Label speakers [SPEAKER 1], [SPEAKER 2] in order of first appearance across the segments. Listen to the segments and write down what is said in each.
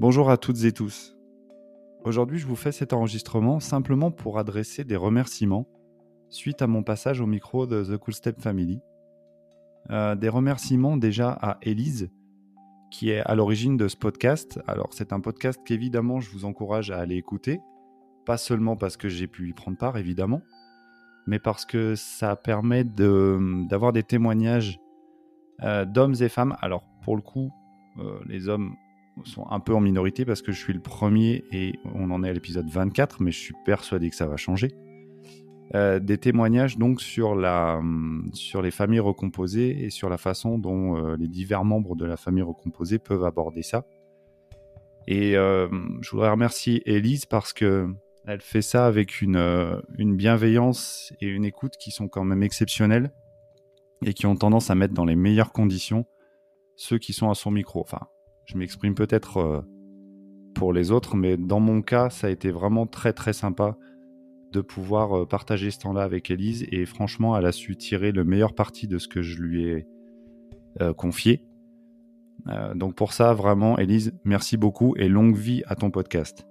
[SPEAKER 1] Bonjour à toutes et tous. Aujourd'hui, je vous fais cet enregistrement simplement pour adresser des remerciements suite à mon passage au micro de The Cool Step Family. Euh, des remerciements déjà à Elise, qui est à l'origine de ce podcast. Alors, c'est un podcast qu'évidemment, je vous encourage à aller écouter. Pas seulement parce que j'ai pu y prendre part, évidemment, mais parce que ça permet d'avoir des témoignages euh, d'hommes et femmes. Alors, pour le coup, euh, les hommes sont un peu en minorité parce que je suis le premier et on en est à l'épisode 24, mais je suis persuadé que ça va changer. Euh, des témoignages donc sur, la, sur les familles recomposées et sur la façon dont euh, les divers membres de la famille recomposée peuvent aborder ça. Et euh, je voudrais remercier Elise parce que elle fait ça avec une, une bienveillance et une écoute qui sont quand même exceptionnelles et qui ont tendance à mettre dans les meilleures conditions ceux qui sont à son micro. Enfin, je m'exprime peut-être euh, pour les autres, mais dans mon cas, ça a été vraiment très très sympa de pouvoir euh, partager ce temps-là avec Elise et franchement, elle a su tirer le meilleur parti de ce que je lui ai euh, confié. donc pour ça, vraiment, Elise, merci beaucoup et longue vie à ton podcast.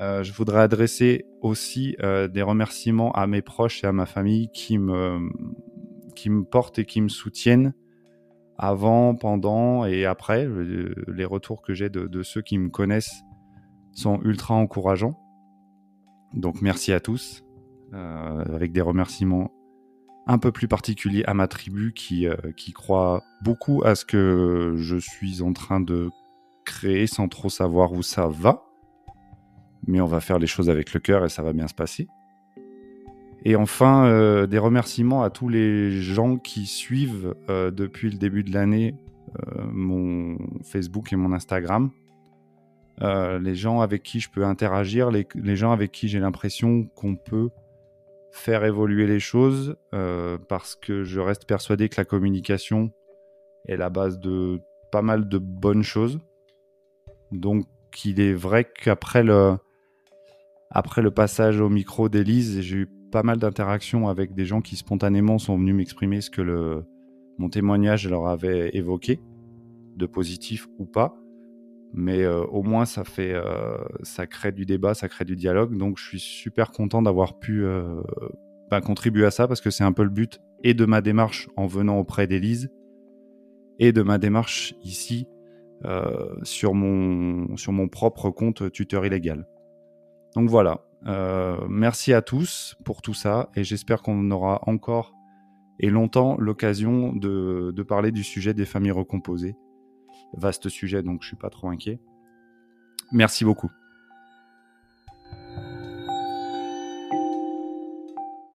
[SPEAKER 1] je voudrais adresser aussi des remerciements à mes proches et à ma famille qui me, qui me portent et qui me soutiennent avant, pendant et après. Euh, les retours que j'ai de, ceux qui me connaissent sont ultra encourageants. Donc merci à tous, euh, avec des remerciements un peu plus particuliers à ma tribu qui, euh, qui croit beaucoup à ce que je suis en train de créer sans trop savoir où ça va. Mais on va faire les choses avec le cœur et ça va bien se passer. Et enfin, euh, des remerciements à tous les gens qui suivent euh, depuis le début de l'année euh, mon Facebook et mon Instagram. les gens avec qui je peux interagir, les, gens avec qui j'ai l'impression qu'on peut faire évoluer les choses, parce que je reste persuadé que la communication est la base de pas mal de bonnes choses. Donc il est vrai qu'après le, après le passage au micro d'Élise, j'ai eu pas mal d'interactions avec des gens qui spontanément sont venus m'exprimer ce que le, mon témoignage leur avait évoqué, de positif ou pas. Mais euh, au moins, ça fait, euh, ça crée du débat, ça crée du dialogue. Donc, je suis super content d'avoir pu euh, ben, contribuer à ça parce que c'est un peu le but et de ma démarche en venant auprès d'Élise et de ma démarche ici sur, mon, sur mon propre compte tuteur illégal. Donc voilà, merci à tous pour tout ça et j'espère qu'on aura encore et longtemps l'occasion de, de, parler du sujet des familles recomposées. Vaste sujet, donc je suis pas trop inquiet. Merci beaucoup.